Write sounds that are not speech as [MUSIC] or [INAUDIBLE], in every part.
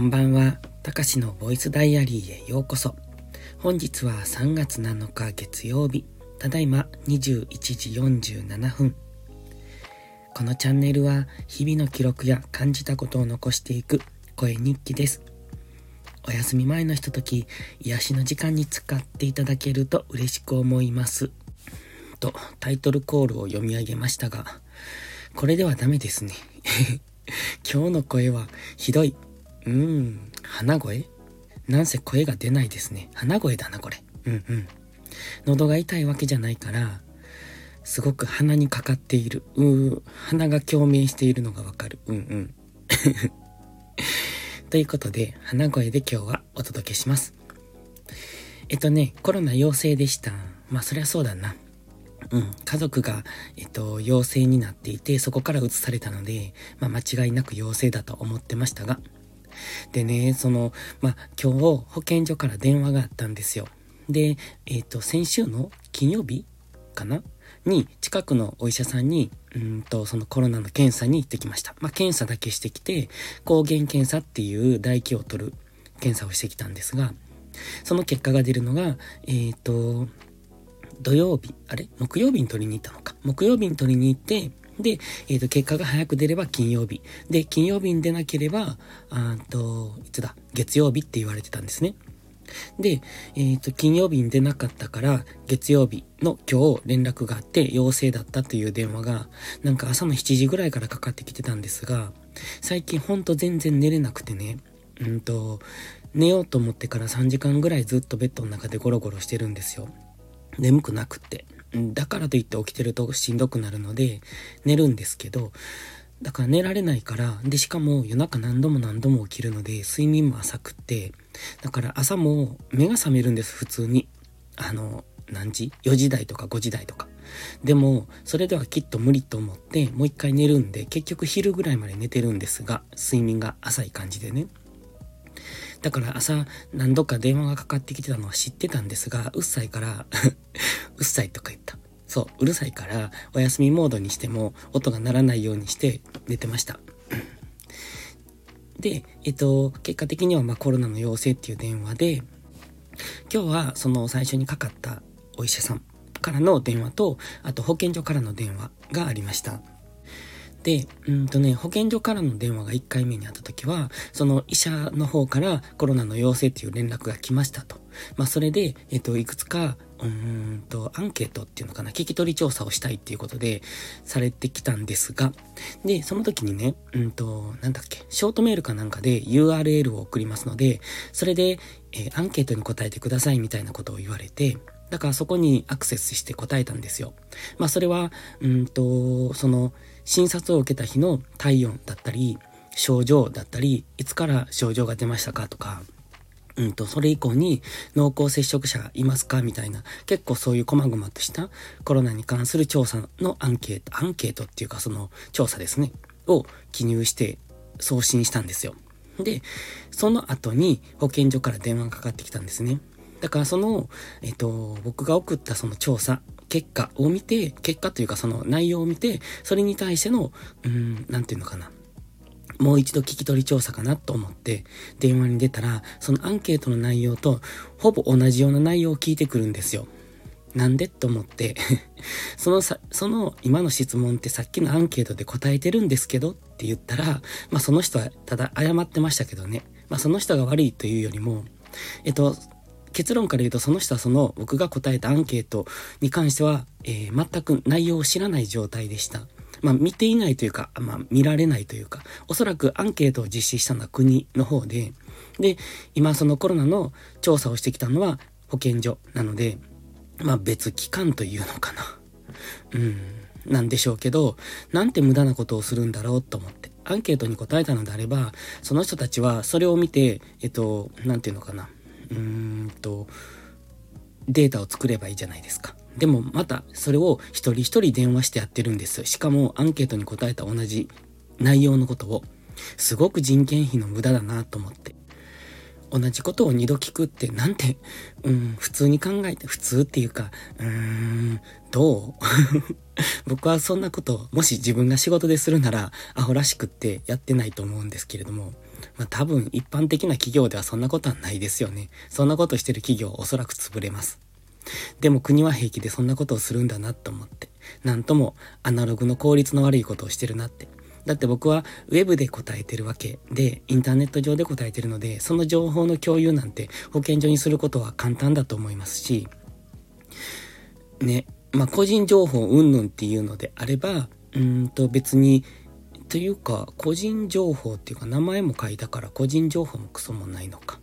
こんばんは。たかしのボイスダイアリーへようこそ。本日は3月7日月曜日。ただいま21時47分。このチャンネルは日々の記録や感じたことを残していく声日記です。お休み前のひととき、癒しの時間に使っていただけると嬉しく思います。とタイトルコールを読み上げましたが、これではダメですね。[LAUGHS] 今日の声はひどい。うん、鼻声？なんせ声が出ないですね。鼻声だな、これ。うんうん。喉が痛いわけじゃないから、すごく鼻にかかっている。うー、鼻が共鳴しているのがわかる。うんうん。[LAUGHS] ということで、鼻声で今日はお届けします。えっとね、コロナ陽性でした。まあ、そりゃそうだな。うん、家族が、えっと、陽性になっていて、そこから移されたので、まあ、間違いなく陽性だと思ってましたが、でね、その、まあ、今日保健所から電話があったんですよ。で、えっ、と、先週の金曜日かな？に、近くのお医者さんに、うんと、そのコロナの検査に行ってきました。まあ、検査だけしてきて、抗原検査っていう唾液を取る検査をしてきたんですが、その結果が出るのが、えっ、と、土曜日、あれ？木曜日に取りに行ったのか。木曜日に取りに行って、で、えっ、ー、と、結果が早く出れば金曜日。で、金曜日に出なければ、あと、いつだ、月曜日って言われてたんですね。で、えっ、ー、と、金曜日に出なかったから、月曜日の今日連絡があって陽性だったという電話が、なんか朝の7時ぐらいからかかってきてたんですが、最近ほんと全然寝れなくてね、うんと、寝ようと思ってから3時間ぐらいずっとベッドの中でゴロゴロしてるんですよ。眠くなくって。だからといって起きてるとしんどくなるので、寝るんですけど、だから寝られないから、で、しかも夜中何度も何度も起きるので、睡眠も浅くって、だから朝も目が覚めるんです、普通に。あの、何時 ?4 時台とか5時台とか。でも、それではきっと無理と思って、もう一回寝るんで、結局昼ぐらいまで寝てるんですが、睡眠が浅い感じでね。だから朝何度か電話がかかってきてたのは知ってたんですが、うっさいから [LAUGHS] うっさいとか言った。そう、うるさいから、お休みモードにしても音が鳴らないようにして寝てました。で、えっと、結果的にはまコロナの陽性っていう電話で、今日はその最初にかかったお医者さんからの電話と、あと保健所からの電話がありました。で、うんとね、保健所からの電話が1回目にあった時は、その医者の方からコロナの陽性っていう連絡が来ましたと。まあ、それで、えっと、いくつか、うんと、アンケートっていうのかな、聞き取り調査をしたいっていうことで、されてきたんですが、で、その時にね、うんと、なんだっけ、ショートメールかなんかで URL を送りますので、それで、えー、アンケートに答えてくださいみたいなことを言われて、だからそこにアクセスして答えたんですよ。まあそれは、うんと、その、診察を受けた日の体温だったり、症状だったり、いつから症状が出ましたかとか、うんと、それ以降に濃厚接触者いますかみたいな、結構そういう細々としたコロナに関する調査のアンケート、アンケートっていうかその調査ですね、を記入して送信したんですよ。で、その後に保健所から電話がかかってきたんですね。だからその、えっと、僕が送ったその調査、結果を見て、結果というかその内容を見て、それに対しての、うん、なんていうのかな。もう一度聞き取り調査かなと思って電話に出たら、そのアンケートの内容とほぼ同じような内容を聞いてくるんですよ。なんでと思って [LAUGHS] そのさ、その今の質問ってさっきのアンケートで答えてるんですけどって言ったら、まあその人はただ謝ってましたけどね。まあその人が悪いというよりも、えっと、結論から言うとその人はその僕が答えたアンケートに関しては、えー、全く内容を知らない状態でした。まあ見ていないというか、まあ見られないというか、おそらくアンケートを実施したのは国の方で、で、今そのコロナの調査をしてきたのは保健所なので、まあ別機関というのかな。うん、なんでしょうけど、なんて無駄なことをするんだろうと思って。アンケートに答えたのであれば、その人たちはそれを見て、えっと、なんていうのかな。うーんと、データを作ればいいじゃないですか。でもまたそれを一人一人電話してやってるんです。しかもアンケートに答えた同じ内容のことを。すごく人件費の無駄だなと思って。同じことを二度聞くってなんて、うん、普通に考えて、普通っていうか、うーん、どう？[LAUGHS] 僕はそんなことを、もし自分が仕事でするなら、アホらしくってやってないと思うんですけれども、まあ多分一般的な企業ではそんなことはないですよね。そんなことしてる企業おそらく潰れます。でも国は平気でそんなことをするんだなと思って、なんともアナログの効率の悪いことをしてるなって。だって僕はウェブで答えてるわけで、インターネット上で答えてるので、その情報の共有なんて保健所にすることは簡単だと思いますし、ね、まあ個人情報云々っていうのであれば、うんと別に、というか個人情報っていうか名前も書いたから個人情報もクソもないのか。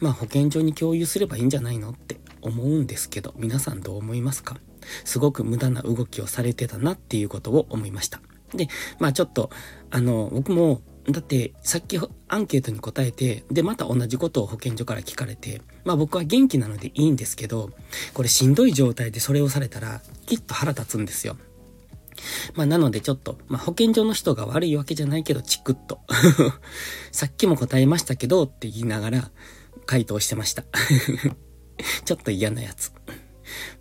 まあ保健所に共有すればいいんじゃないのって思うんですけど、皆さんどう思いますか？すごく無駄な動きをされてたなっていうことを思いました。で、まあちょっと、あの、僕も、だってさっきアンケートに答えて、で、また同じことを保健所から聞かれて、まあ僕は元気なのでいいんですけど、これしんどい状態でそれをされたら、きっと腹立つんですよ。まあなのでちょっと、まあ保健所の人が悪いわけじゃないけど、チクッと。[LAUGHS] さっきも答えましたけどって言いながら回答してました。[LAUGHS] ちょっと嫌なやつ。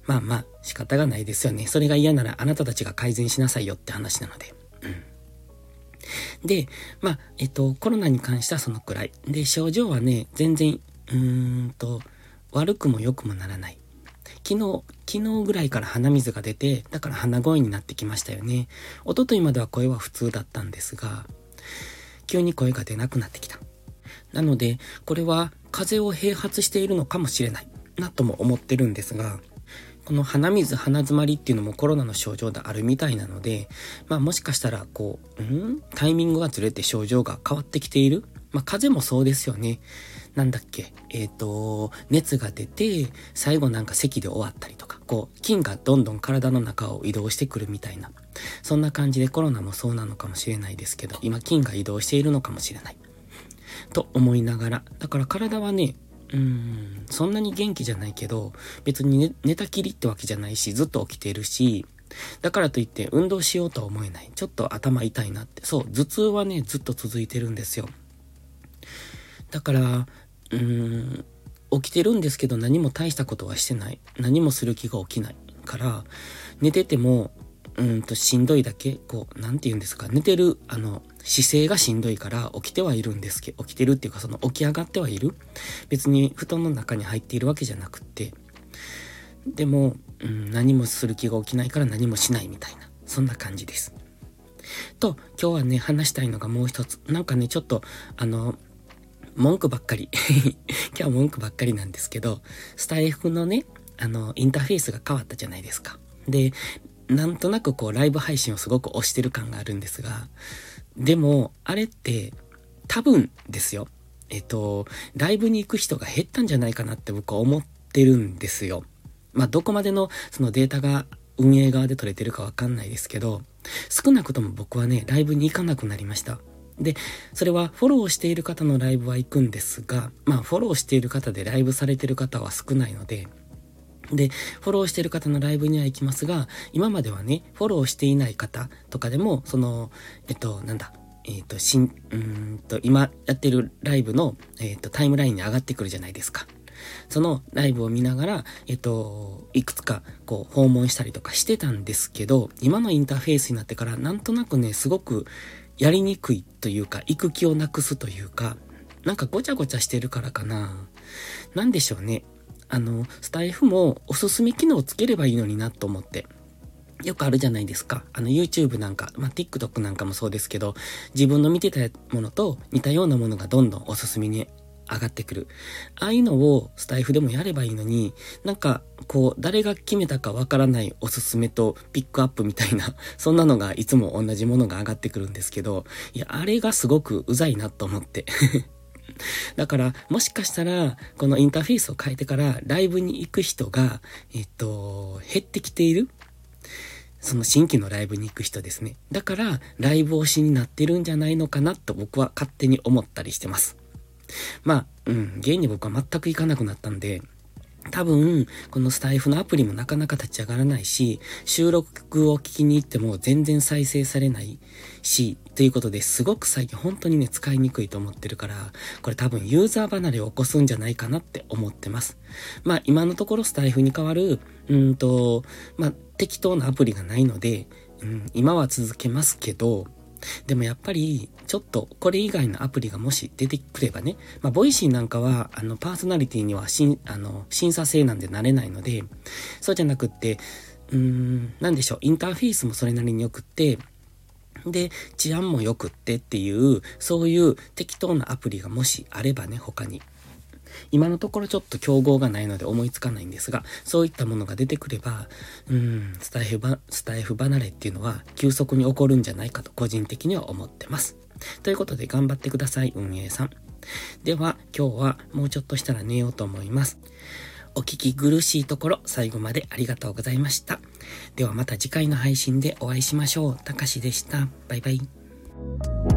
まあまあ仕方がないですよね。それが嫌ならあなたたちが改善しなさいよって話なので。で、まあ、えっと、コロナに関してはそのくらい。で、症状はね、全然、うーんと、悪くも良くもならない。昨日、昨日ぐらいから鼻水が出て、だから鼻声になってきましたよね。一昨日までは声は普通だったんですが、急に声が出なくなってきた。なので、これは風邪を併発しているのかもしれないなとも思ってるんですが、この鼻水、鼻詰まりっていうのもコロナの症状であるみたいなので、まあもしかしたらこう、ん？タイミングがずれて症状が変わってきている？まあ風邪もそうですよね。なんだっけ、えっ、ー、と、熱が出て、最後なんか咳で終わったりとか、こう、菌がどんどん体の中を移動してくるみたいな。そんな感じでコロナもそうなのかもしれないですけど、今菌が移動しているのかもしれない。と思いながら。だから体はね、うーん、そんなに元気じゃないけど、別に、ね、寝たきりってわけじゃないし、ずっと起きてるし、だからといって運動しようとは思えない。ちょっと頭痛いなって。そう、頭痛はね、ずっと続いてるんですよ。だから、うーん、起きてるんですけど何も大したことはしてない。何もする気が起きない。から、寝てても、うんとしんどいだけ、こう、なんて言うんですか、寝てる、あの、姿勢がしんどいから起きてはいるんですけど、起きてるっていうかその起き上がってはいる別に布団の中に入っているわけじゃなくって、でも、うん、何もする気が起きないから何もしないみたいな、そんな感じです。と、今日はね、話したいのがもう一つ。なんかね、ちょっと、あの、文句ばっかり。[LAUGHS] 今日文句ばっかりなんですけど、スタイフのね、あの、インターフェースが変わったじゃないですか。で、なんとなくこうライブ配信をすごく推してる感があるんですが、でも、あれって多分ですよ。えっと、ライブに行く人が減ったんじゃないかなって僕は思ってるんですよ。まあ、どこまでのそのデータが運営側で取れてるかわかんないですけど、少なくとも僕はね、ライブに行かなくなりました。で、それはフォローしている方のライブは行くんですが、まあフォローしている方でライブされている方は少ないので、で、フォローしている方のライブには行きますが、今まではね、フォローしていない方とかでも、その、えっと、なんだ、えっと、しん、うんと、今やってるライブの、えっと、タイムラインに上がってくるじゃないですか。そのライブを見ながら、えっと、いくつか、こう、訪問したりとかしてたんですけど、今のインターフェースになってから、なんとなくね、すごくやりにくいというか、行く気をなくすというか、なんかごちゃごちゃしてるからかな。なんでしょうね。あの、スタイフもおすすめ機能をつければいいのになと思って。よくあるじゃないですか。あの YouTube なんか、まあ、TikTok なんかもそうですけど、自分の見てたものと似たようなものがどんどんおすすめに上がってくる。ああいうのをスタイフでもやればいいのに、なんか、こう、誰が決めたかわからないおすすめとピックアップみたいな、[LAUGHS] そんなのがいつも同じものが上がってくるんですけど、いや、あれがすごくうざいなと思って。[LAUGHS] だから、もしかしたら、このインターフェースを変えてから、ライブに行く人が、えっと、減ってきているその新規のライブに行く人ですね。だから、ライブ推しになってるんじゃないのかなと僕は勝手に思ったりしてます。まあ、うん、現に僕は全く行かなくなったんで、多分、このスタイフのアプリもなかなか立ち上がらないし、収録を聞きに行っても全然再生されないし、ということですごく最近本当にね、使いにくいと思ってるから、これ多分ユーザー離れを起こすんじゃないかなって思ってます。まあ今のところスタイフに代わる、うんと、まあ適当なアプリがないので、うん、今は続けますけど、でもやっぱり、ちょっとこれ以外のアプリがもし出てくればね、まあ、ボイシーなんかは、あの、パーソナリティにはしん、あの、審査制なんでなれないので、そうじゃなくって、うーん、なんでしょう、インターフェースもそれなりに良くって、で、治安も良くってっていう、そういう適当なアプリがもしあればね、他に。今のところちょっと競合がないので思いつかないんですが、そういったものが出てくれば、うん、スタイフば、スタイフ離れっていうのは急速に起こるんじゃないかと個人的には思ってます。ということで頑張ってください、運営さん。では、今日はもうちょっとしたら寝ようと思います。お聞き苦しいところ最後までありがとうございました。ではまた次回の配信でお会いしましょう。たかしでした。バイバイ。